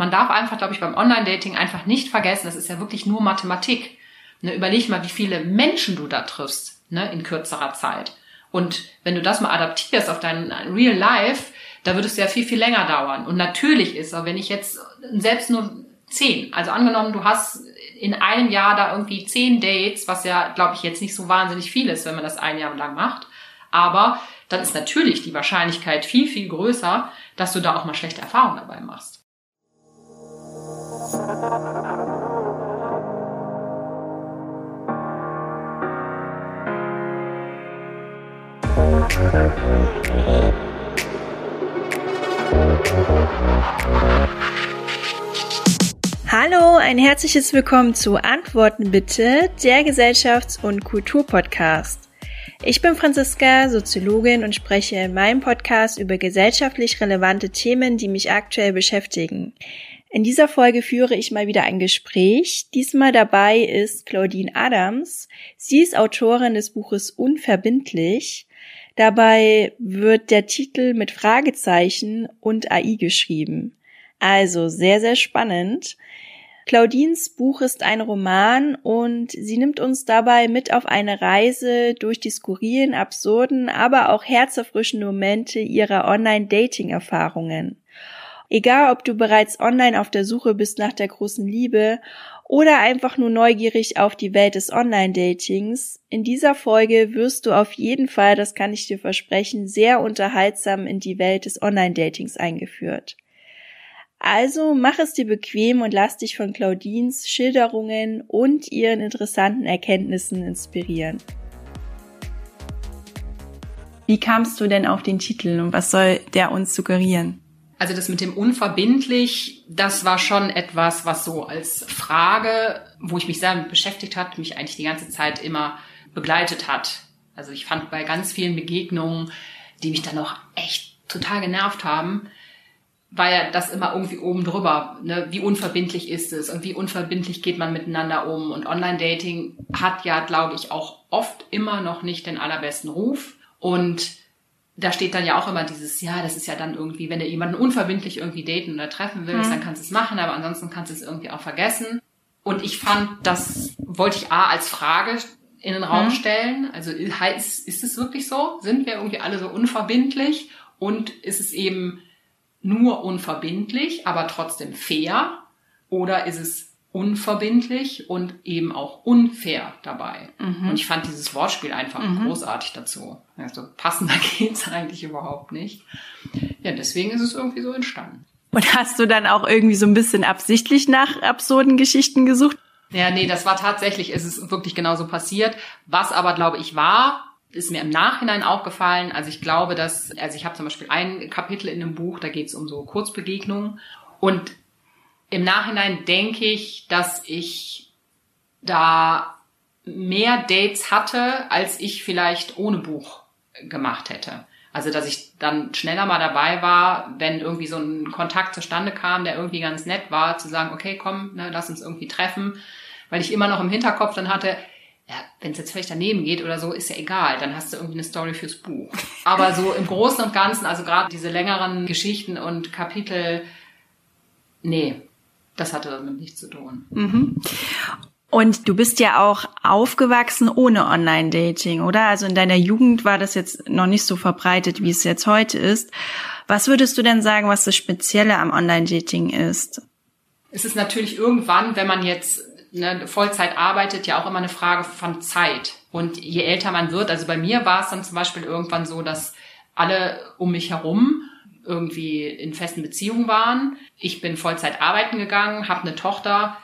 man darf einfach, glaube ich, beim Online-Dating einfach nicht vergessen, das ist ja wirklich nur Mathematik. Ne, überleg mal, wie viele Menschen du da triffst ne, in kürzerer Zeit. Und wenn du das mal adaptierst auf dein Real Life, da wird es ja viel, viel länger dauern. Und natürlich ist, aber wenn ich jetzt selbst nur zehn, also angenommen, du hast in einem Jahr da irgendwie zehn Dates, was ja, glaube ich, jetzt nicht so wahnsinnig viel ist, wenn man das ein Jahr lang macht. Aber dann ist natürlich die Wahrscheinlichkeit viel, viel größer, dass du da auch mal schlechte Erfahrungen dabei machst. Hallo, ein herzliches Willkommen zu Antworten bitte, der Gesellschafts- und Kulturpodcast. Ich bin Franziska, Soziologin und spreche in meinem Podcast über gesellschaftlich relevante Themen, die mich aktuell beschäftigen. In dieser Folge führe ich mal wieder ein Gespräch. Diesmal dabei ist Claudine Adams. Sie ist Autorin des Buches Unverbindlich. Dabei wird der Titel mit Fragezeichen und AI geschrieben. Also sehr, sehr spannend. Claudines Buch ist ein Roman und sie nimmt uns dabei mit auf eine Reise durch die skurrilen, absurden, aber auch herzerfrischenden Momente ihrer Online-Dating-Erfahrungen. Egal, ob du bereits online auf der Suche bist nach der großen Liebe oder einfach nur neugierig auf die Welt des Online-Datings, in dieser Folge wirst du auf jeden Fall, das kann ich dir versprechen, sehr unterhaltsam in die Welt des Online-Datings eingeführt. Also mach es dir bequem und lass dich von Claudines Schilderungen und ihren interessanten Erkenntnissen inspirieren. Wie kamst du denn auf den Titel und was soll der uns suggerieren? Also das mit dem unverbindlich, das war schon etwas, was so als Frage, wo ich mich sehr beschäftigt hat, mich eigentlich die ganze Zeit immer begleitet hat. Also ich fand bei ganz vielen Begegnungen, die mich dann auch echt total genervt haben, war ja das immer irgendwie oben drüber. Ne? Wie unverbindlich ist es und wie unverbindlich geht man miteinander um? Und Online-Dating hat ja, glaube ich, auch oft immer noch nicht den allerbesten Ruf. Und da steht dann ja auch immer dieses, ja, das ist ja dann irgendwie, wenn du jemanden unverbindlich irgendwie daten oder treffen willst, mhm. dann kannst du es machen, aber ansonsten kannst du es irgendwie auch vergessen. Und ich fand, das wollte ich A als Frage in den Raum mhm. stellen. Also ist, ist es wirklich so? Sind wir irgendwie alle so unverbindlich? Und ist es eben nur unverbindlich, aber trotzdem fair? Oder ist es unverbindlich und eben auch unfair dabei? Mhm. Und ich fand dieses Wortspiel einfach mhm. großartig dazu. Also passender geht's eigentlich überhaupt nicht. Ja, deswegen ist es irgendwie so entstanden. Und hast du dann auch irgendwie so ein bisschen absichtlich nach absurden Geschichten gesucht? Ja, nee, das war tatsächlich, es ist wirklich genauso passiert. Was aber, glaube ich, war, ist mir im Nachhinein aufgefallen. Also ich glaube, dass, also ich habe zum Beispiel ein Kapitel in dem Buch, da geht es um so Kurzbegegnungen. Und im Nachhinein denke ich, dass ich da mehr Dates hatte, als ich vielleicht ohne Buch gemacht hätte. Also, dass ich dann schneller mal dabei war, wenn irgendwie so ein Kontakt zustande kam, der irgendwie ganz nett war, zu sagen, okay, komm, ne, lass uns irgendwie treffen. Weil ich immer noch im Hinterkopf dann hatte, ja, wenn es jetzt vielleicht daneben geht oder so, ist ja egal, dann hast du irgendwie eine Story fürs Buch. Aber so im Großen und Ganzen, also gerade diese längeren Geschichten und Kapitel, nee, das hatte damit nichts zu tun. Mhm. Und du bist ja auch aufgewachsen ohne Online-Dating, oder? Also in deiner Jugend war das jetzt noch nicht so verbreitet, wie es jetzt heute ist. Was würdest du denn sagen, was das Spezielle am Online-Dating ist? Es ist natürlich irgendwann, wenn man jetzt ne, Vollzeit arbeitet, ja auch immer eine Frage von Zeit. Und je älter man wird, also bei mir war es dann zum Beispiel irgendwann so, dass alle um mich herum irgendwie in festen Beziehungen waren. Ich bin Vollzeit arbeiten gegangen, habe eine Tochter.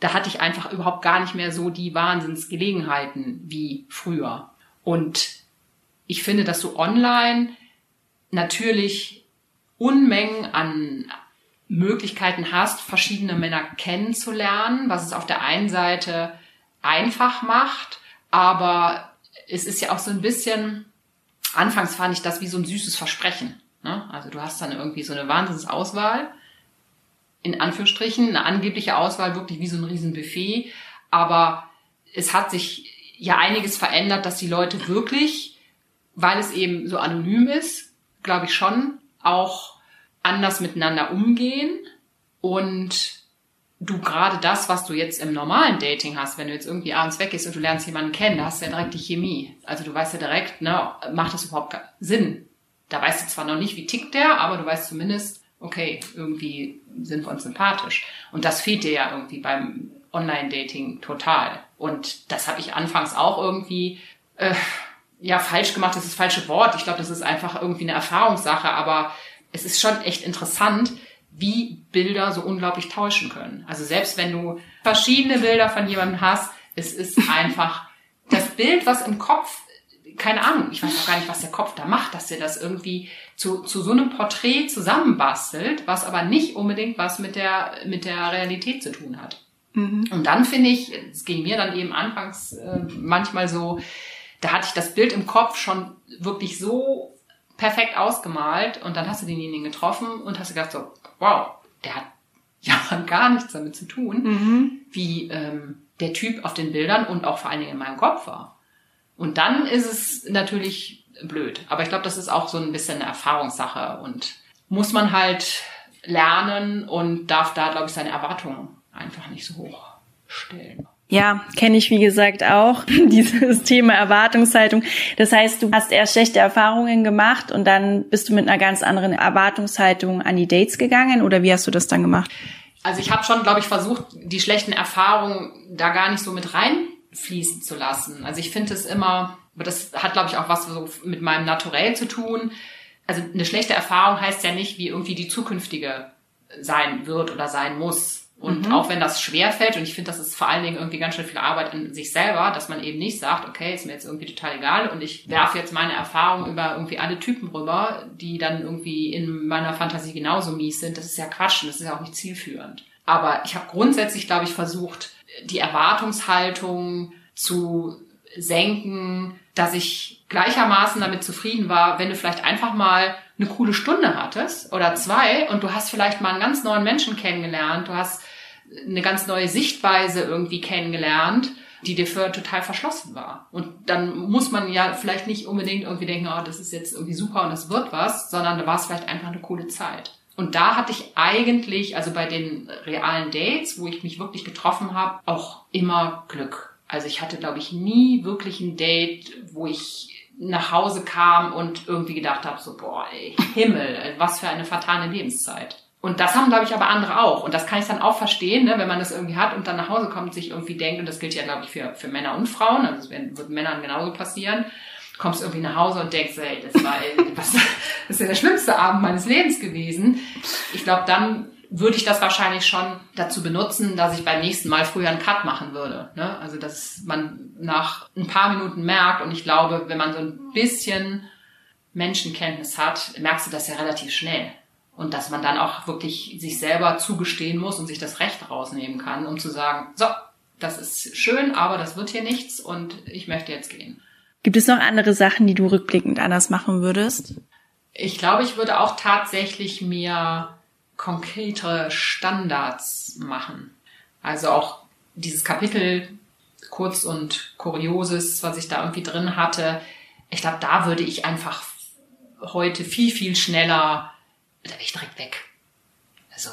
Da hatte ich einfach überhaupt gar nicht mehr so die Wahnsinnsgelegenheiten wie früher. Und ich finde, dass du online natürlich Unmengen an Möglichkeiten hast, verschiedene Männer kennenzulernen, was es auf der einen Seite einfach macht, aber es ist ja auch so ein bisschen, anfangs fand ich das wie so ein süßes Versprechen. Ne? Also du hast dann irgendwie so eine Wahnsinnsauswahl, in Anführungsstrichen, eine angebliche Auswahl, wirklich wie so ein Riesenbuffet, aber es hat sich ja einiges verändert, dass die Leute wirklich, weil es eben so anonym ist, glaube ich schon, auch anders miteinander umgehen. und du gerade das, was du jetzt im normalen Dating hast, wenn du jetzt irgendwie abends weggehst und du lernst jemanden kennen, da hast du ja direkt die Chemie. Also du weißt ja direkt, ne, macht das überhaupt Sinn? Da weißt du zwar noch nicht, wie tickt der, aber du weißt zumindest, okay, irgendwie sind wir uns sympathisch. Und das fehlt dir ja irgendwie beim Online-Dating total. Und das habe ich anfangs auch irgendwie äh, ja falsch gemacht. Das ist das falsche Wort. Ich glaube, das ist einfach irgendwie eine Erfahrungssache. Aber es ist schon echt interessant, wie Bilder so unglaublich täuschen können. Also selbst wenn du verschiedene Bilder von jemandem hast, es ist einfach das Bild, was im Kopf keine Ahnung, ich weiß auch gar nicht, was der Kopf da macht, dass er das irgendwie zu, zu so einem Porträt zusammenbastelt, was aber nicht unbedingt was mit der, mit der Realität zu tun hat. Mhm. Und dann finde ich, es ging mir dann eben anfangs äh, manchmal so, da hatte ich das Bild im Kopf schon wirklich so perfekt ausgemalt und dann hast du denjenigen getroffen und hast gedacht so, wow, der hat ja gar nichts damit zu tun, mhm. wie ähm, der Typ auf den Bildern und auch vor allen Dingen in meinem Kopf war. Und dann ist es natürlich blöd. Aber ich glaube, das ist auch so ein bisschen eine Erfahrungssache und muss man halt lernen und darf da, glaube ich, seine Erwartungen einfach nicht so hoch stellen. Ja, kenne ich wie gesagt auch dieses Thema Erwartungshaltung. Das heißt, du hast erst schlechte Erfahrungen gemacht und dann bist du mit einer ganz anderen Erwartungshaltung an die Dates gegangen oder wie hast du das dann gemacht? Also ich habe schon, glaube ich, versucht, die schlechten Erfahrungen da gar nicht so mit rein fließen zu lassen. Also ich finde es immer, aber das hat, glaube ich, auch was so mit meinem Naturell zu tun. Also eine schlechte Erfahrung heißt ja nicht, wie irgendwie die zukünftige sein wird oder sein muss. Und mhm. auch wenn das schwer fällt, und ich finde, das ist vor allen Dingen irgendwie ganz schön viel Arbeit in sich selber, dass man eben nicht sagt, okay, ist mir jetzt irgendwie total egal und ich werfe jetzt meine Erfahrung über irgendwie alle Typen rüber, die dann irgendwie in meiner Fantasie genauso mies sind. Das ist ja Quatsch und das ist ja auch nicht zielführend. Aber ich habe grundsätzlich, glaube ich, versucht, die Erwartungshaltung zu senken, dass ich gleichermaßen damit zufrieden war, wenn du vielleicht einfach mal eine coole Stunde hattest oder zwei und du hast vielleicht mal einen ganz neuen Menschen kennengelernt, du hast eine ganz neue Sichtweise irgendwie kennengelernt, die dir für total verschlossen war. Und dann muss man ja vielleicht nicht unbedingt irgendwie denken, oh, das ist jetzt irgendwie super und das wird was, sondern da war es vielleicht einfach eine coole Zeit. Und da hatte ich eigentlich, also bei den realen Dates, wo ich mich wirklich getroffen habe, auch immer Glück. Also ich hatte, glaube ich, nie wirklich ein Date, wo ich nach Hause kam und irgendwie gedacht habe, so, boah, ey, Himmel, was für eine fatale Lebenszeit. Und das haben, glaube ich, aber andere auch. Und das kann ich dann auch verstehen, ne, wenn man das irgendwie hat und dann nach Hause kommt und sich irgendwie denkt, und das gilt ja, glaube ich, für, für Männer und Frauen, also das wird Männern genauso passieren, kommst irgendwie nach Hause und denkst, ey, das war, was, das ist ja der schlimmste Abend meines Lebens gewesen. Ich glaube, dann würde ich das wahrscheinlich schon dazu benutzen, dass ich beim nächsten Mal früher einen Cut machen würde. Ne? Also dass man nach ein paar Minuten merkt und ich glaube, wenn man so ein bisschen Menschenkenntnis hat, merkst du das ja relativ schnell. Und dass man dann auch wirklich sich selber zugestehen muss und sich das Recht rausnehmen kann, um zu sagen, so, das ist schön, aber das wird hier nichts und ich möchte jetzt gehen. Gibt es noch andere Sachen, die du rückblickend anders machen würdest? Ich glaube, ich würde auch tatsächlich mir konkrete Standards machen. Also auch dieses Kapitel kurz und kurioses, was ich da irgendwie drin hatte. Ich glaube, da würde ich einfach heute viel, viel schneller, da ich direkt weg. Also,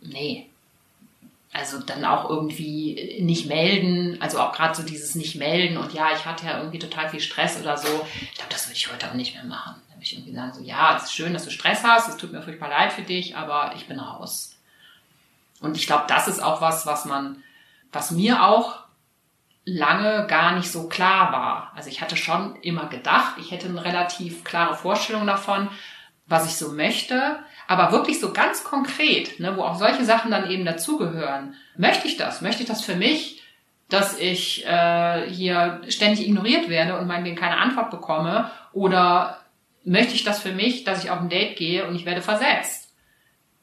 nee, also dann auch irgendwie nicht melden, also auch gerade so dieses nicht melden und ja, ich hatte ja irgendwie total viel Stress oder so. Ich glaube, das würde ich heute auch nicht mehr machen. Da würde ich irgendwie sagen, so ja, es ist schön, dass du Stress hast, es tut mir furchtbar leid für dich, aber ich bin raus. Und ich glaube, das ist auch was, was man, was mir auch lange gar nicht so klar war. Also ich hatte schon immer gedacht, ich hätte eine relativ klare Vorstellung davon, was ich so möchte, aber wirklich so ganz konkret, ne, wo auch solche Sachen dann eben dazugehören. Möchte ich das? Möchte ich das für mich, dass ich äh, hier ständig ignoriert werde und meinetwegen keine Antwort bekomme? Oder möchte ich das für mich, dass ich auf ein Date gehe und ich werde versetzt?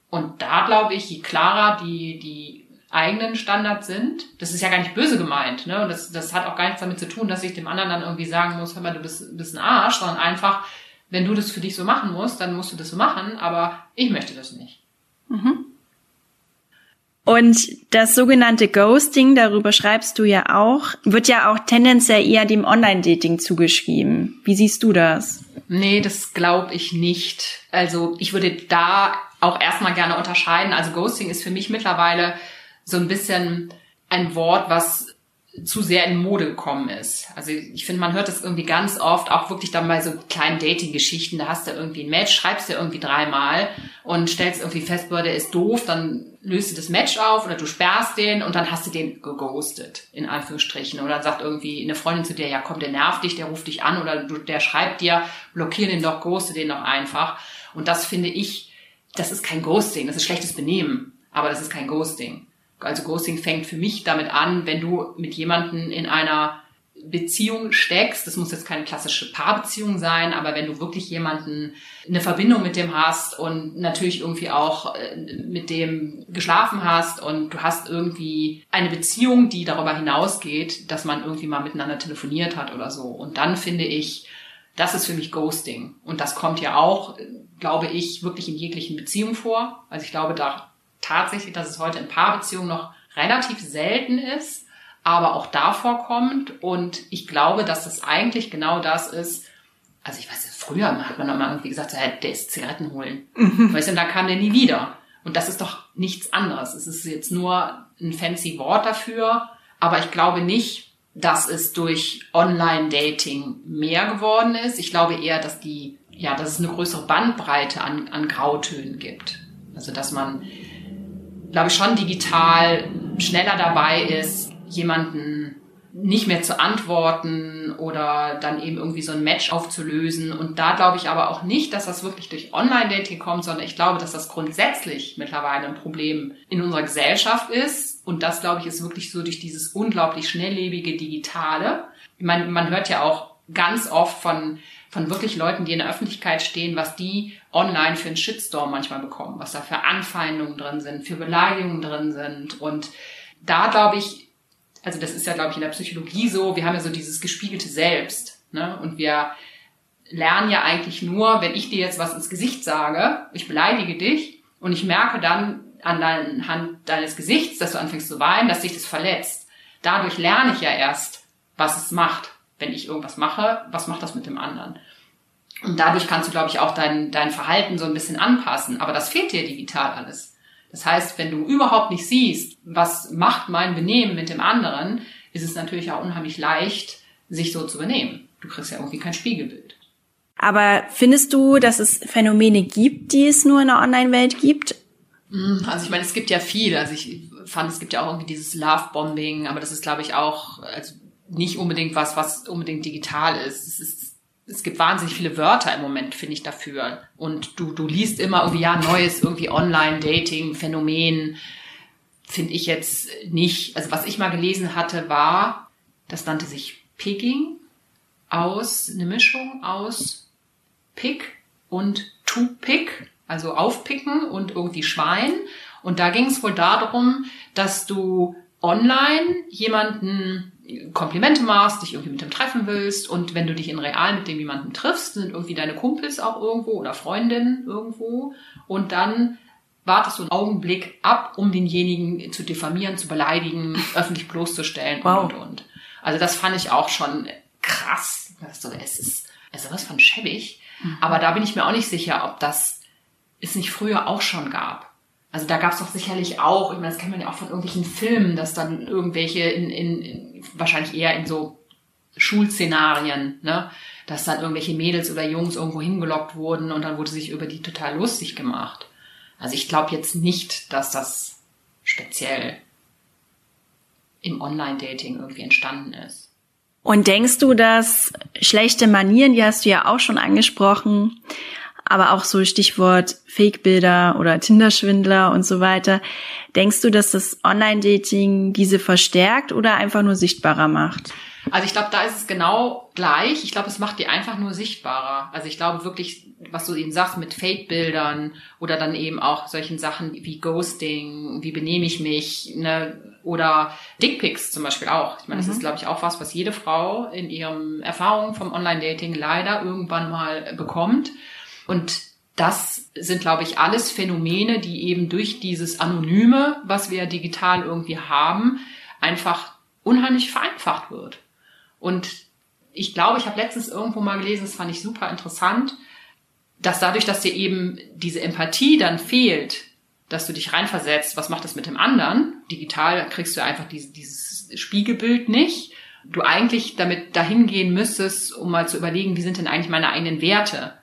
Und da glaube ich, je klarer die, die eigenen Standards sind, das ist ja gar nicht böse gemeint, ne? Und das, das hat auch gar nichts damit zu tun, dass ich dem anderen dann irgendwie sagen muss, hör mal, du bist, bist ein Arsch, sondern einfach, wenn du das für dich so machen musst, dann musst du das so machen, aber ich möchte das nicht. Mhm. Und das sogenannte Ghosting, darüber schreibst du ja auch, wird ja auch tendenziell eher dem Online-Dating zugeschrieben. Wie siehst du das? Nee, das glaube ich nicht. Also ich würde da auch erstmal gerne unterscheiden. Also Ghosting ist für mich mittlerweile so ein bisschen ein Wort, was zu sehr in Mode gekommen ist. Also ich finde, man hört das irgendwie ganz oft, auch wirklich dann bei so kleinen Dating-Geschichten, da hast du irgendwie ein Match, schreibst dir irgendwie dreimal und stellst irgendwie fest, boah, der ist doof, dann löst du das Match auf oder du sperrst den und dann hast du den geghostet, in Anführungsstrichen. Oder dann sagt irgendwie eine Freundin zu dir, ja komm, der nervt dich, der ruft dich an oder du, der schreibt dir, blockier den doch, ghoste den doch einfach. Und das finde ich, das ist kein Ghosting, das ist schlechtes Benehmen, aber das ist kein Ghosting also Ghosting fängt für mich damit an, wenn du mit jemandem in einer Beziehung steckst, das muss jetzt keine klassische Paarbeziehung sein, aber wenn du wirklich jemanden eine Verbindung mit dem hast und natürlich irgendwie auch äh, mit dem geschlafen hast und du hast irgendwie eine Beziehung, die darüber hinausgeht, dass man irgendwie mal miteinander telefoniert hat oder so. Und dann finde ich, das ist für mich Ghosting. Und das kommt ja auch, glaube ich, wirklich in jeglichen Beziehungen vor. Also ich glaube, da tatsächlich, dass es heute in Paarbeziehungen noch relativ selten ist, aber auch da vorkommt. Und ich glaube, dass das eigentlich genau das ist. Also ich weiß, früher hat man immer irgendwie gesagt, der ist Zigaretten holen. Mhm. Weißt du, und da kam der nie wieder. Und das ist doch nichts anderes. Es ist jetzt nur ein fancy Wort dafür. Aber ich glaube nicht, dass es durch Online-Dating mehr geworden ist. Ich glaube eher, dass die, ja, dass es eine größere Bandbreite an, an Grautönen gibt. Also, dass man glaube ich, schon digital schneller dabei ist, jemanden nicht mehr zu antworten oder dann eben irgendwie so ein Match aufzulösen. Und da glaube ich aber auch nicht, dass das wirklich durch Online-Dating kommt, sondern ich glaube, dass das grundsätzlich mittlerweile ein Problem in unserer Gesellschaft ist. Und das, glaube ich, ist wirklich so durch dieses unglaublich schnelllebige Digitale. Ich meine, man hört ja auch ganz oft von von wirklich Leuten, die in der Öffentlichkeit stehen, was die online für einen Shitstorm manchmal bekommen, was da für Anfeindungen drin sind, für Beleidigungen drin sind. Und da glaube ich, also das ist ja, glaube ich, in der Psychologie so, wir haben ja so dieses gespiegelte Selbst. Ne? Und wir lernen ja eigentlich nur, wenn ich dir jetzt was ins Gesicht sage, ich beleidige dich und ich merke dann anhand deines Gesichts, dass du anfängst zu weinen, dass dich das verletzt. Dadurch lerne ich ja erst, was es macht wenn ich irgendwas mache, was macht das mit dem anderen? Und dadurch kannst du, glaube ich, auch dein, dein Verhalten so ein bisschen anpassen. Aber das fehlt dir digital alles. Das heißt, wenn du überhaupt nicht siehst, was macht mein Benehmen mit dem anderen, ist es natürlich auch unheimlich leicht, sich so zu benehmen. Du kriegst ja irgendwie kein Spiegelbild. Aber findest du, dass es Phänomene gibt, die es nur in der Online-Welt gibt? Hm, also ich meine, es gibt ja viel. Also ich fand, es gibt ja auch irgendwie dieses Love-Bombing, aber das ist, glaube ich, auch, also nicht unbedingt was, was unbedingt digital ist. Es ist es gibt wahnsinnig viele Wörter im Moment, finde ich, dafür. Und du, du liest immer irgendwie, ja, neues irgendwie Online-Dating-Phänomen, finde ich jetzt nicht. Also was ich mal gelesen hatte, war, das nannte sich Picking aus, eine Mischung aus Pick und to pick, also aufpicken und irgendwie Schwein. Und da ging es wohl darum, dass du online jemanden Komplimente machst, dich irgendwie mit dem treffen willst und wenn du dich in real mit dem jemanden triffst, sind irgendwie deine Kumpels auch irgendwo oder Freundinnen irgendwo und dann wartest du einen Augenblick ab, um denjenigen zu diffamieren, zu beleidigen, öffentlich bloßzustellen wow. und und und. Also das fand ich auch schon krass. Also es ist, es ist sowas von schäbig. Mhm. Aber da bin ich mir auch nicht sicher, ob das es nicht früher auch schon gab. Also da gab es doch sicherlich auch, ich meine, das kennt man ja auch von irgendwelchen Filmen, dass dann irgendwelche in, in, in wahrscheinlich eher in so Schulszenarien, ne, dass dann irgendwelche Mädels oder Jungs irgendwo hingelockt wurden und dann wurde sich über die total lustig gemacht. Also ich glaube jetzt nicht, dass das speziell im Online-Dating irgendwie entstanden ist. Und denkst du, dass schlechte Manieren, die hast du ja auch schon angesprochen, aber auch so Stichwort Fake-Bilder oder Tinder-Schwindler und so weiter. Denkst du, dass das Online-Dating diese verstärkt oder einfach nur sichtbarer macht? Also ich glaube, da ist es genau gleich. Ich glaube, es macht die einfach nur sichtbarer. Also ich glaube wirklich, was du eben sagst mit Fake-Bildern oder dann eben auch solchen Sachen wie Ghosting, wie benehme ich mich, ne? oder Dickpics zum Beispiel auch. Ich meine, mhm. das ist, glaube ich, auch was, was jede Frau in ihrem Erfahrung vom Online-Dating leider irgendwann mal bekommt. Und das sind, glaube ich, alles Phänomene, die eben durch dieses Anonyme, was wir digital irgendwie haben, einfach unheimlich vereinfacht wird. Und ich glaube, ich habe letztens irgendwo mal gelesen, das fand ich super interessant, dass dadurch, dass dir eben diese Empathie dann fehlt, dass du dich reinversetzt, was macht das mit dem anderen? Digital kriegst du einfach diese, dieses Spiegelbild nicht. Du eigentlich damit dahin gehen müsstest, um mal zu überlegen, wie sind denn eigentlich meine eigenen Werte?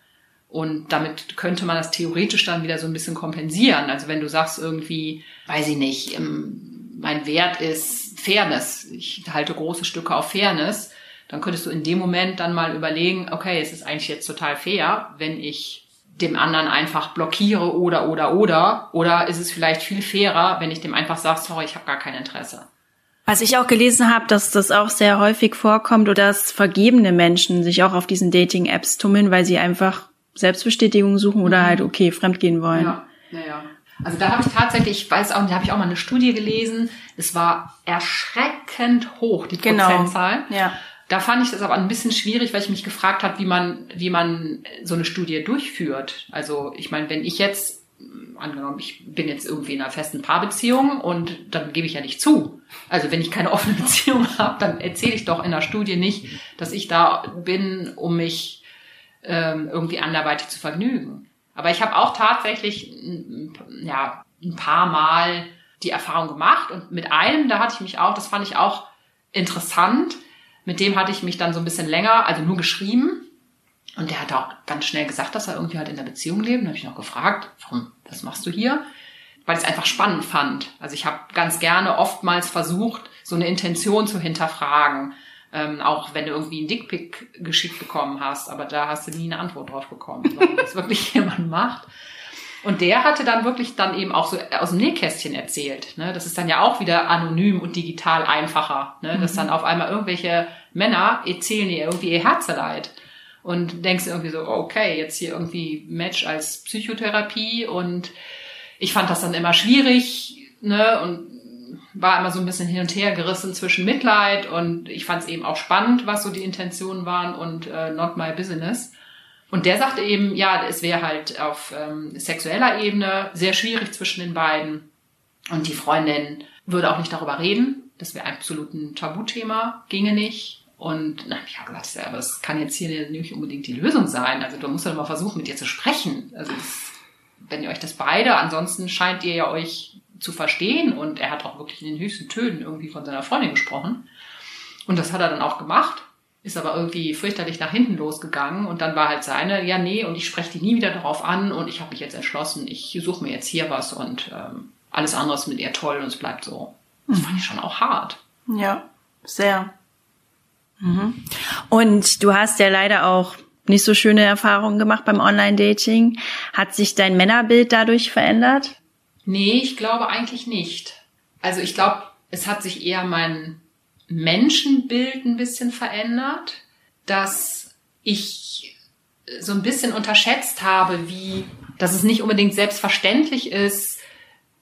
Und damit könnte man das theoretisch dann wieder so ein bisschen kompensieren. Also wenn du sagst irgendwie, weiß ich nicht, ähm, mein Wert ist Fairness. Ich halte große Stücke auf Fairness. Dann könntest du in dem Moment dann mal überlegen, okay, es ist eigentlich jetzt total fair, wenn ich dem anderen einfach blockiere oder oder oder oder ist es vielleicht viel fairer, wenn ich dem einfach sage, sorry, ich habe gar kein Interesse. Was ich auch gelesen habe, dass das auch sehr häufig vorkommt oder dass vergebene Menschen sich auch auf diesen Dating-Apps tummeln, weil sie einfach Selbstbestätigung suchen oder mhm. halt okay fremdgehen wollen. Ja, ja, ja. Also da habe ich tatsächlich, ich weiß auch, da habe ich auch mal eine Studie gelesen. Es war erschreckend hoch die genau. Prozentzahl. Ja. Da fand ich das aber ein bisschen schwierig, weil ich mich gefragt habe, wie man, wie man so eine Studie durchführt. Also ich meine, wenn ich jetzt angenommen, ich bin jetzt irgendwie in einer festen Paarbeziehung und dann gebe ich ja nicht zu. Also wenn ich keine offene Beziehung habe, dann erzähle ich doch in der Studie nicht, dass ich da bin, um mich ähm, irgendwie anderweitig zu vergnügen. Aber ich habe auch tatsächlich ja, ein paar Mal die Erfahrung gemacht und mit einem, da hatte ich mich auch, das fand ich auch interessant, mit dem hatte ich mich dann so ein bisschen länger, also nur geschrieben und der hat auch ganz schnell gesagt, dass er irgendwie halt in der Beziehung lebt. Da habe ich noch gefragt, warum, was machst du hier? Weil ich es einfach spannend fand. Also ich habe ganz gerne oftmals versucht, so eine Intention zu hinterfragen. Ähm, auch wenn du irgendwie einen Dickpick geschickt bekommen hast, aber da hast du nie eine Antwort drauf bekommen, warum das wirklich jemand macht. Und der hatte dann wirklich dann eben auch so aus dem Nähkästchen erzählt. Ne? Das ist dann ja auch wieder anonym und digital einfacher. Ne? Dass mhm. dann auf einmal irgendwelche Männer erzählen dir irgendwie ihr Herzeleid. Und denkst irgendwie so, okay, jetzt hier irgendwie Match als Psychotherapie. Und ich fand das dann immer schwierig. Ne? Und war immer so ein bisschen hin und her gerissen zwischen Mitleid und ich fand es eben auch spannend, was so die Intentionen waren und äh, not my business. Und der sagte eben, ja, es wäre halt auf ähm, sexueller Ebene sehr schwierig zwischen den beiden. Und die Freundin würde auch nicht darüber reden. Das wäre absolut ein Tabuthema, ginge nicht. Und na, ich habe gesagt, ja, aber das kann jetzt hier nicht unbedingt die Lösung sein. Also du musst ja mal versuchen, mit ihr zu sprechen. Also das, wenn ihr euch das beide, ansonsten scheint ihr ja euch zu verstehen und er hat auch wirklich in den höchsten Tönen irgendwie von seiner Freundin gesprochen. Und das hat er dann auch gemacht, ist aber irgendwie fürchterlich nach hinten losgegangen und dann war halt seine, ja nee, und ich spreche dich nie wieder darauf an und ich habe mich jetzt entschlossen, ich suche mir jetzt hier was und ähm, alles andere ist mit ihr toll und es bleibt so. Das fand ich schon auch hart. Ja, sehr. Mhm. Und du hast ja leider auch nicht so schöne Erfahrungen gemacht beim Online-Dating. Hat sich dein Männerbild dadurch verändert? Nee, ich glaube eigentlich nicht. Also ich glaube, es hat sich eher mein Menschenbild ein bisschen verändert, dass ich so ein bisschen unterschätzt habe, wie, dass es nicht unbedingt selbstverständlich ist,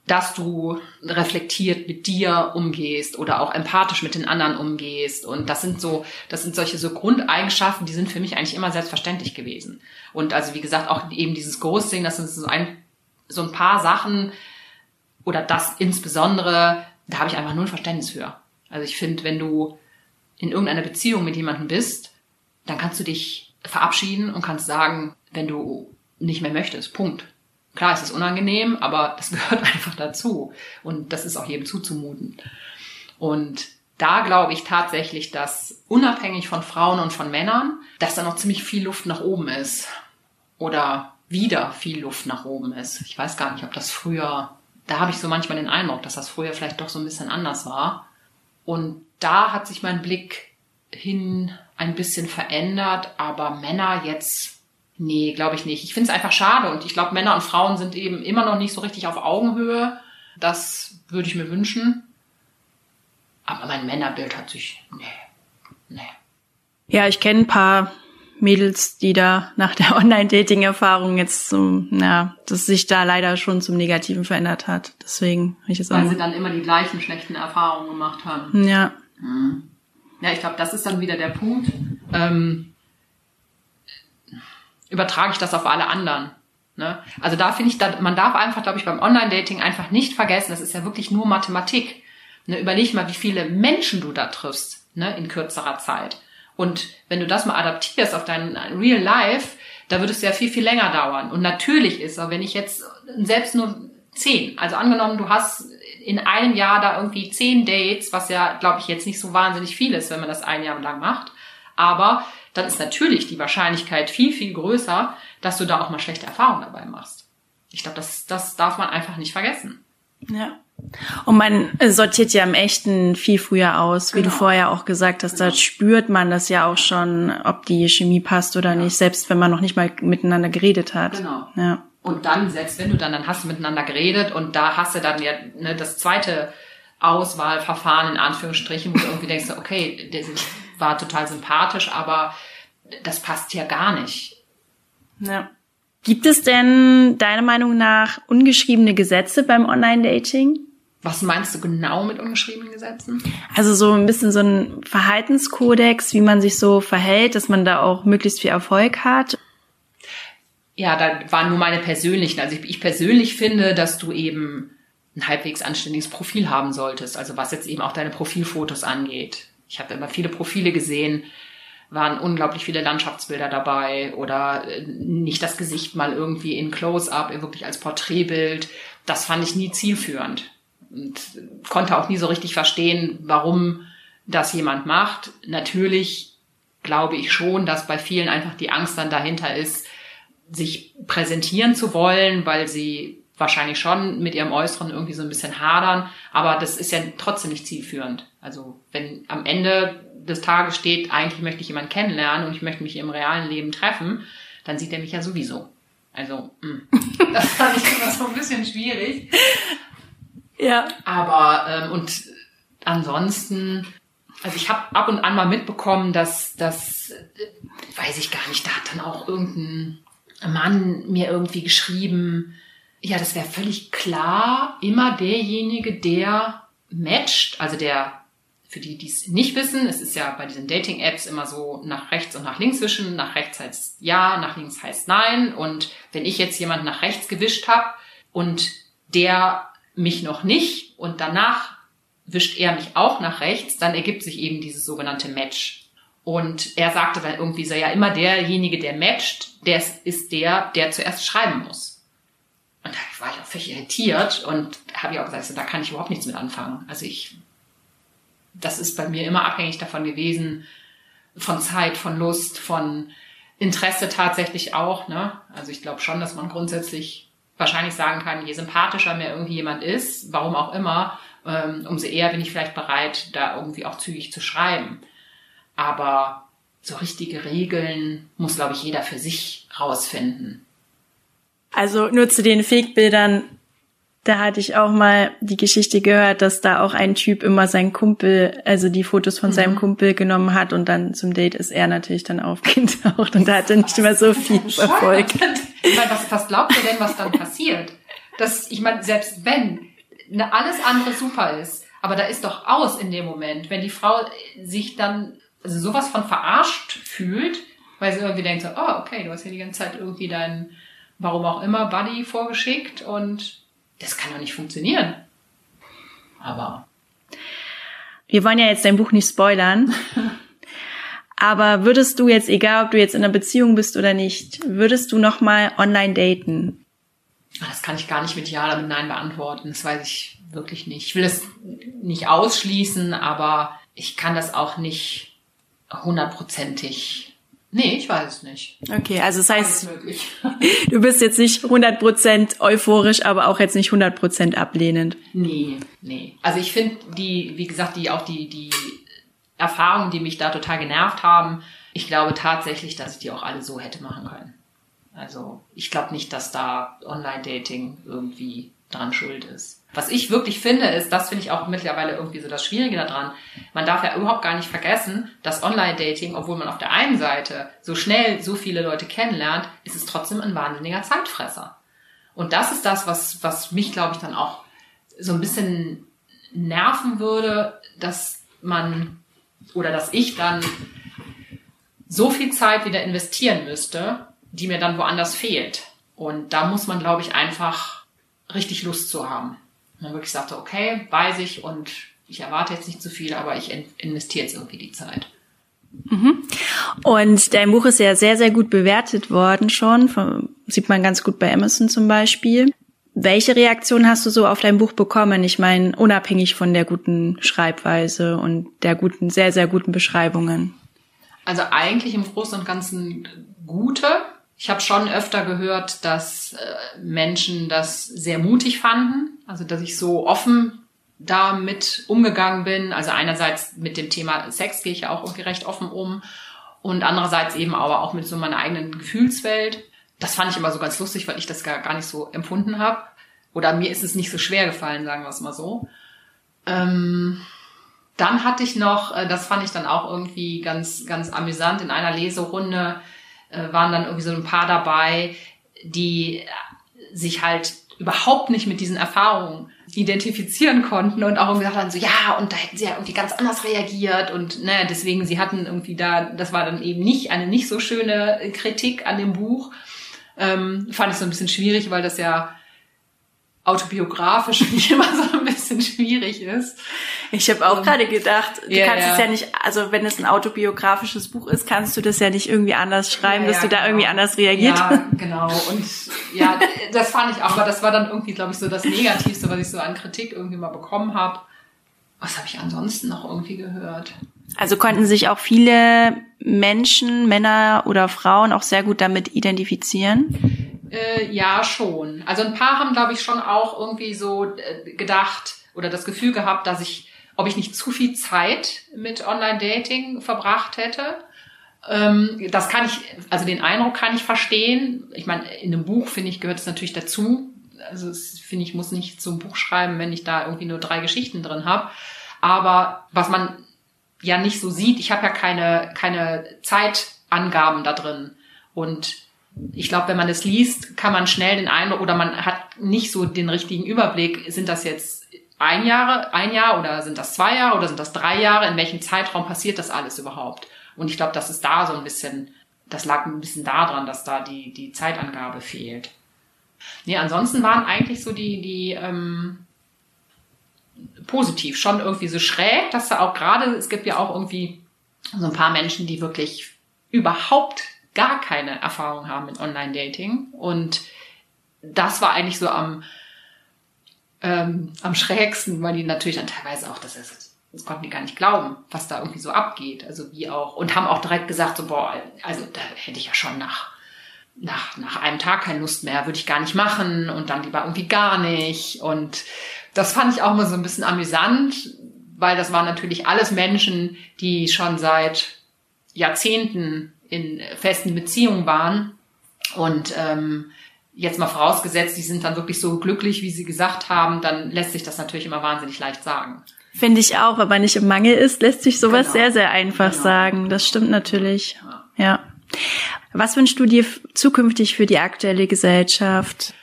dass du reflektiert mit dir umgehst oder auch empathisch mit den anderen umgehst. Und das sind so, das sind solche so Grundeigenschaften, die sind für mich eigentlich immer selbstverständlich gewesen. Und also wie gesagt, auch eben dieses Ghosting, das sind so ein, so ein paar Sachen, oder das insbesondere, da habe ich einfach null Verständnis für. Also ich finde, wenn du in irgendeiner Beziehung mit jemandem bist, dann kannst du dich verabschieden und kannst sagen, wenn du nicht mehr möchtest. Punkt. Klar, es ist unangenehm, aber das gehört einfach dazu. Und das ist auch jedem zuzumuten. Und da glaube ich tatsächlich, dass unabhängig von Frauen und von Männern, dass da noch ziemlich viel Luft nach oben ist. Oder wieder viel Luft nach oben ist. Ich weiß gar nicht, ob das früher da habe ich so manchmal den Eindruck, dass das früher vielleicht doch so ein bisschen anders war. Und da hat sich mein Blick hin ein bisschen verändert, aber Männer jetzt, nee, glaube ich nicht. Ich finde es einfach schade und ich glaube, Männer und Frauen sind eben immer noch nicht so richtig auf Augenhöhe. Das würde ich mir wünschen. Aber mein Männerbild hat sich, nee, nee. Ja, ich kenne ein paar Mädels, die da nach der Online-Dating-Erfahrung jetzt so, na, dass sich da leider schon zum Negativen verändert hat. Deswegen habe ich jetzt Weil sie dann immer die gleichen schlechten Erfahrungen gemacht haben. Ja. Hm. Ja, ich glaube, das ist dann wieder der Punkt. Ähm, übertrage ich das auf alle anderen. Ne? Also da finde ich, da, man darf einfach, glaube ich, beim Online-Dating einfach nicht vergessen, das ist ja wirklich nur Mathematik. Ne? Überleg mal, wie viele Menschen du da triffst ne? in kürzerer Zeit. Und wenn du das mal adaptierst auf dein Real Life, Da würde es ja viel, viel länger dauern. Und natürlich ist, aber wenn ich jetzt selbst nur zehn, also angenommen, du hast in einem Jahr da irgendwie zehn Dates, was ja, glaube ich, jetzt nicht so wahnsinnig viel ist, wenn man das ein Jahr lang macht. Aber dann ist natürlich die Wahrscheinlichkeit viel, viel größer, dass du da auch mal schlechte Erfahrungen dabei machst. Ich glaube, das, das darf man einfach nicht vergessen. Ja. Und man sortiert ja im Echten viel früher aus, wie genau. du vorher auch gesagt hast. Genau. Da spürt man das ja auch schon, ob die Chemie passt oder ja. nicht, selbst wenn man noch nicht mal miteinander geredet hat. Genau. Ja. Und dann, selbst wenn du dann, dann hast du miteinander geredet und da hast du dann ja ne, das zweite Auswahlverfahren in Anführungsstrichen, wo du irgendwie denkst, okay, der war total sympathisch, aber das passt ja gar nicht. Ja. Gibt es denn deiner Meinung nach ungeschriebene Gesetze beim Online-Dating? Was meinst du genau mit ungeschriebenen Gesetzen? Also so ein bisschen so ein Verhaltenskodex, wie man sich so verhält, dass man da auch möglichst viel Erfolg hat. Ja, da waren nur meine persönlichen. Also ich, ich persönlich finde, dass du eben ein halbwegs anständiges Profil haben solltest. Also was jetzt eben auch deine Profilfotos angeht. Ich habe immer viele Profile gesehen, waren unglaublich viele Landschaftsbilder dabei oder äh, nicht das Gesicht mal irgendwie in Close-up, wirklich als Porträtbild. Das fand ich nie zielführend und konnte auch nie so richtig verstehen, warum das jemand macht. Natürlich glaube ich schon, dass bei vielen einfach die Angst dann dahinter ist, sich präsentieren zu wollen, weil sie wahrscheinlich schon mit ihrem Äußeren irgendwie so ein bisschen hadern, aber das ist ja trotzdem nicht zielführend. Also wenn am Ende des Tages steht, eigentlich möchte ich jemanden kennenlernen und ich möchte mich im realen Leben treffen, dann sieht er mich ja sowieso. Also, mh. Mm. das fand ich immer so ein bisschen schwierig. Ja. Aber, ähm, und ansonsten, also ich habe ab und an mal mitbekommen, dass das, weiß ich gar nicht, da hat dann auch irgendein Mann mir irgendwie geschrieben, ja, das wäre völlig klar, immer derjenige, der matcht, also der für die, die es nicht wissen, es ist ja bei diesen Dating-Apps immer so nach rechts und nach links wischen. Nach rechts heißt ja, nach links heißt nein. Und wenn ich jetzt jemanden nach rechts gewischt habe und der mich noch nicht und danach wischt er mich auch nach rechts, dann ergibt sich eben dieses sogenannte Match. Und er sagte dann irgendwie so, ja, immer derjenige, der matcht, der ist der, der zuerst schreiben muss. Und da war ich auch völlig irritiert und habe ich auch gesagt, so, da kann ich überhaupt nichts mit anfangen. Also ich das ist bei mir immer abhängig davon gewesen, von Zeit, von Lust, von Interesse tatsächlich auch. Ne? Also ich glaube schon, dass man grundsätzlich wahrscheinlich sagen kann, je sympathischer mir irgendwie jemand ist, warum auch immer, ähm, umso eher bin ich vielleicht bereit, da irgendwie auch zügig zu schreiben. Aber so richtige Regeln muss, glaube ich, jeder für sich rausfinden. Also nur zu den Fake-Bildern da hatte ich auch mal die Geschichte gehört, dass da auch ein Typ immer seinen Kumpel, also die Fotos von mhm. seinem Kumpel genommen hat und dann zum Date ist er natürlich dann aufgetaucht und da hat er nicht mehr so viel Erfolg. Ich meine, was, was glaubt ihr denn, was dann passiert? Dass, ich meine, selbst wenn ne, alles andere super ist, aber da ist doch aus in dem Moment, wenn die Frau sich dann also sowas von verarscht fühlt, weil sie irgendwie denkt so, oh, okay, du hast ja die ganze Zeit irgendwie deinen, warum auch immer, Buddy vorgeschickt und das kann doch nicht funktionieren. Aber. Wir wollen ja jetzt dein Buch nicht spoilern. aber würdest du jetzt, egal ob du jetzt in einer Beziehung bist oder nicht, würdest du nochmal online daten? Das kann ich gar nicht mit Ja oder mit Nein beantworten. Das weiß ich wirklich nicht. Ich will es nicht ausschließen, aber ich kann das auch nicht hundertprozentig Nee, ich weiß es nicht. Okay, also das heißt, du bist jetzt nicht 100% euphorisch, aber auch jetzt nicht 100% ablehnend. Nee, nee. Also ich finde die, wie gesagt, die auch die, die Erfahrungen, die mich da total genervt haben, ich glaube tatsächlich, dass ich die auch alle so hätte machen können. Also ich glaube nicht, dass da Online-Dating irgendwie dran schuld ist. Was ich wirklich finde, ist, das finde ich auch mittlerweile irgendwie so das Schwierige daran. Man darf ja überhaupt gar nicht vergessen, dass Online-Dating, obwohl man auf der einen Seite so schnell so viele Leute kennenlernt, ist es trotzdem ein wahnsinniger Zeitfresser. Und das ist das, was, was mich, glaube ich, dann auch so ein bisschen nerven würde, dass man oder dass ich dann so viel Zeit wieder investieren müsste, die mir dann woanders fehlt. Und da muss man, glaube ich, einfach richtig Lust zu haben. Und dann wirklich sagte, okay, weiß ich und ich erwarte jetzt nicht zu viel, aber ich investiere jetzt irgendwie die Zeit. Mhm. Und dein Buch ist ja sehr, sehr gut bewertet worden schon. Sieht man ganz gut bei Amazon zum Beispiel. Welche Reaktion hast du so auf dein Buch bekommen? Ich meine, unabhängig von der guten Schreibweise und der guten, sehr, sehr guten Beschreibungen. Also eigentlich im Großen und Ganzen gute. Ich habe schon öfter gehört, dass äh, Menschen das sehr mutig fanden. Also dass ich so offen damit umgegangen bin. Also einerseits mit dem Thema Sex gehe ich ja auch irgendwie recht offen um und andererseits eben aber auch mit so meiner eigenen Gefühlswelt. Das fand ich immer so ganz lustig, weil ich das gar, gar nicht so empfunden habe. Oder mir ist es nicht so schwer gefallen, sagen wir es mal so. Ähm, dann hatte ich noch, äh, das fand ich dann auch irgendwie ganz, ganz amüsant, in einer Leserunde äh, waren dann irgendwie so ein paar dabei, die sich halt überhaupt nicht mit diesen Erfahrungen identifizieren konnten und auch irgendwie gesagt haben, so ja, und da hätten sie ja irgendwie ganz anders reagiert und ne, deswegen, sie hatten irgendwie da, das war dann eben nicht eine nicht so schöne Kritik an dem Buch. Ähm, fand ich so ein bisschen schwierig, weil das ja autobiografisch nicht immer so ein bisschen schwierig ist. Ich habe auch um, gerade gedacht, du yeah, kannst yeah. es ja nicht, also wenn es ein autobiografisches Buch ist, kannst du das ja nicht irgendwie anders schreiben, ja, dass ja, du da genau. irgendwie anders reagiert. Ja, genau. Und ja, das fand ich auch, aber das war dann irgendwie, glaube ich, so das Negativste, was ich so an Kritik irgendwie mal bekommen habe. Was habe ich ansonsten noch irgendwie gehört? Also konnten sich auch viele Menschen, Männer oder Frauen auch sehr gut damit identifizieren? Äh, ja, schon. Also ein paar haben, glaube ich, schon auch irgendwie so äh, gedacht oder das Gefühl gehabt, dass ich, ob ich nicht zu viel Zeit mit Online-Dating verbracht hätte. Ähm, das kann ich, also den Eindruck kann ich verstehen. Ich meine, in einem Buch, finde ich, gehört es natürlich dazu. Also finde ich, muss nicht zum Buch schreiben, wenn ich da irgendwie nur drei Geschichten drin habe. Aber was man ja nicht so sieht, ich habe ja keine, keine Zeitangaben da drin. Und ich glaube, wenn man es liest, kann man schnell den Eindruck oder man hat nicht so den richtigen Überblick, sind das jetzt ein Jahr, ein Jahr oder sind das zwei Jahre oder sind das drei Jahre? In welchem Zeitraum passiert das alles überhaupt? Und ich glaube, das ist da so ein bisschen, das lag ein bisschen daran, dass da die, die Zeitangabe fehlt. Nee, ansonsten waren eigentlich so die, die ähm, positiv, schon irgendwie so schräg, dass da auch gerade, es gibt ja auch irgendwie so ein paar Menschen, die wirklich überhaupt gar keine Erfahrung haben mit Online-Dating. Und das war eigentlich so am, ähm, am schrägsten, weil die natürlich dann teilweise auch, das ist, das konnten die gar nicht glauben, was da irgendwie so abgeht. Also wie auch, und haben auch direkt gesagt, so, boah, also da hätte ich ja schon nach, nach, nach einem Tag keine Lust mehr, würde ich gar nicht machen und dann lieber irgendwie gar nicht. Und das fand ich auch mal so ein bisschen amüsant, weil das waren natürlich alles Menschen, die schon seit Jahrzehnten in festen Beziehungen waren. Und ähm, jetzt mal vorausgesetzt, die sind dann wirklich so glücklich, wie sie gesagt haben, dann lässt sich das natürlich immer wahnsinnig leicht sagen. Finde ich auch, wenn man nicht im Mangel ist, lässt sich sowas genau. sehr, sehr einfach genau. sagen. Das stimmt natürlich. Ja. ja. Was wünschst du dir zukünftig für die aktuelle Gesellschaft?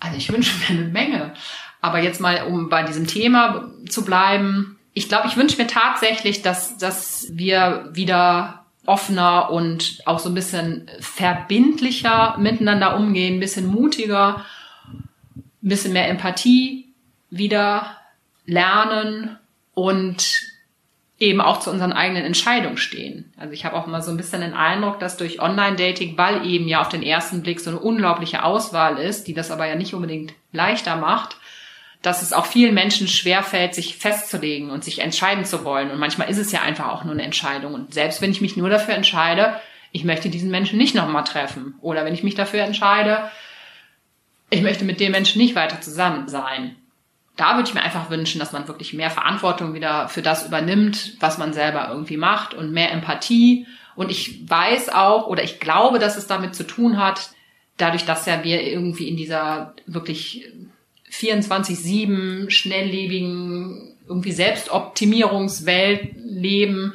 Also ich wünsche mir eine Menge. Aber jetzt mal, um bei diesem Thema zu bleiben. Ich glaube, ich wünsche mir tatsächlich, dass, dass wir wieder offener und auch so ein bisschen verbindlicher miteinander umgehen, ein bisschen mutiger, ein bisschen mehr Empathie wieder lernen und eben auch zu unseren eigenen Entscheidungen stehen. Also ich habe auch immer so ein bisschen den Eindruck, dass durch Online-Dating, weil eben ja auf den ersten Blick so eine unglaubliche Auswahl ist, die das aber ja nicht unbedingt leichter macht, dass es auch vielen Menschen schwerfällt, sich festzulegen und sich entscheiden zu wollen. Und manchmal ist es ja einfach auch nur eine Entscheidung. Und selbst wenn ich mich nur dafür entscheide, ich möchte diesen Menschen nicht nochmal treffen. Oder wenn ich mich dafür entscheide, ich möchte mit dem Menschen nicht weiter zusammen sein. Da würde ich mir einfach wünschen, dass man wirklich mehr Verantwortung wieder für das übernimmt, was man selber irgendwie macht und mehr Empathie. Und ich weiß auch oder ich glaube, dass es damit zu tun hat, dadurch, dass ja wir irgendwie in dieser wirklich 24-7 schnelllebigen, irgendwie Selbstoptimierungswelt leben.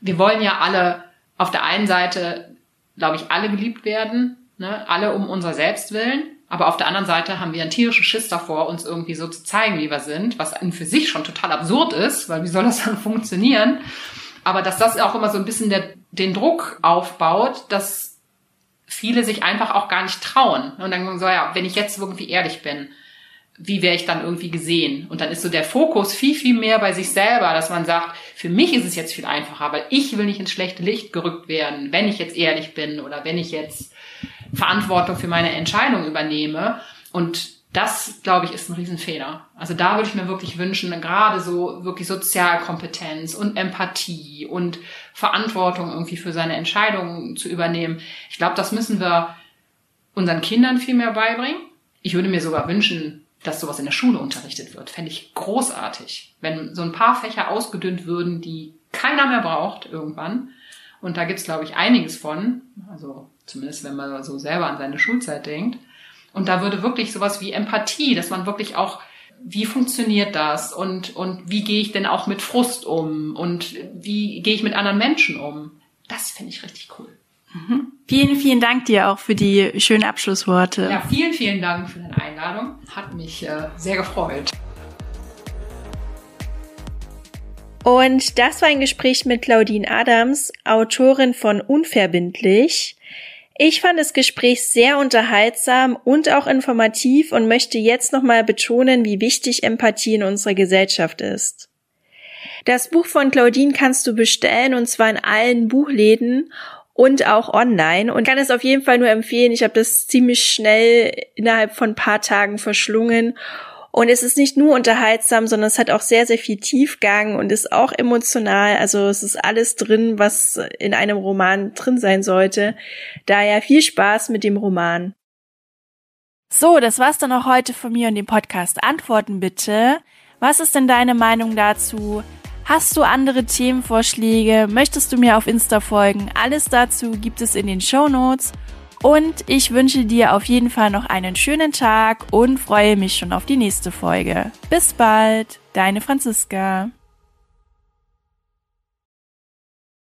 Wir wollen ja alle auf der einen Seite, glaube ich, alle geliebt werden, ne? alle um unser Selbstwillen. Aber auf der anderen Seite haben wir einen tierischen Schiss davor, uns irgendwie so zu zeigen, wie wir sind, was für sich schon total absurd ist, weil wie soll das dann funktionieren? Aber dass das auch immer so ein bisschen der, den Druck aufbaut, dass viele sich einfach auch gar nicht trauen. Und dann so, ja, wenn ich jetzt irgendwie ehrlich bin, wie wäre ich dann irgendwie gesehen? Und dann ist so der Fokus viel, viel mehr bei sich selber, dass man sagt, für mich ist es jetzt viel einfacher, weil ich will nicht ins schlechte Licht gerückt werden, wenn ich jetzt ehrlich bin oder wenn ich jetzt Verantwortung für meine Entscheidung übernehme. Und das, glaube ich, ist ein Riesenfehler. Also da würde ich mir wirklich wünschen, gerade so wirklich Sozialkompetenz und Empathie und Verantwortung irgendwie für seine Entscheidungen zu übernehmen. Ich glaube, das müssen wir unseren Kindern viel mehr beibringen. Ich würde mir sogar wünschen, dass sowas in der Schule unterrichtet wird. Fände ich großartig. Wenn so ein paar Fächer ausgedünnt würden, die keiner mehr braucht irgendwann. Und da gibt's glaube ich, einiges von. Also zumindest, wenn man so selber an seine Schulzeit denkt. Und da würde wirklich sowas wie Empathie, dass man wirklich auch, wie funktioniert das und, und wie gehe ich denn auch mit Frust um und wie gehe ich mit anderen Menschen um. Das finde ich richtig cool. Mhm. Vielen, vielen Dank dir auch für die schönen Abschlussworte. Ja, vielen, vielen Dank für deine Einladung. Hat mich äh, sehr gefreut. Und das war ein Gespräch mit Claudine Adams, Autorin von Unverbindlich. Ich fand das Gespräch sehr unterhaltsam und auch informativ und möchte jetzt nochmal betonen, wie wichtig Empathie in unserer Gesellschaft ist. Das Buch von Claudine kannst du bestellen und zwar in allen Buchläden und auch online und kann es auf jeden Fall nur empfehlen. Ich habe das ziemlich schnell innerhalb von ein paar Tagen verschlungen und es ist nicht nur unterhaltsam, sondern es hat auch sehr, sehr viel Tiefgang und ist auch emotional. Also es ist alles drin, was in einem Roman drin sein sollte. Daher viel Spaß mit dem Roman. So, das war's dann auch heute von mir und dem Podcast. Antworten bitte. Was ist denn deine Meinung dazu? Hast du andere Themenvorschläge? Möchtest du mir auf Insta folgen? Alles dazu gibt es in den Show Notes. Und ich wünsche dir auf jeden Fall noch einen schönen Tag und freue mich schon auf die nächste Folge. Bis bald, deine Franziska.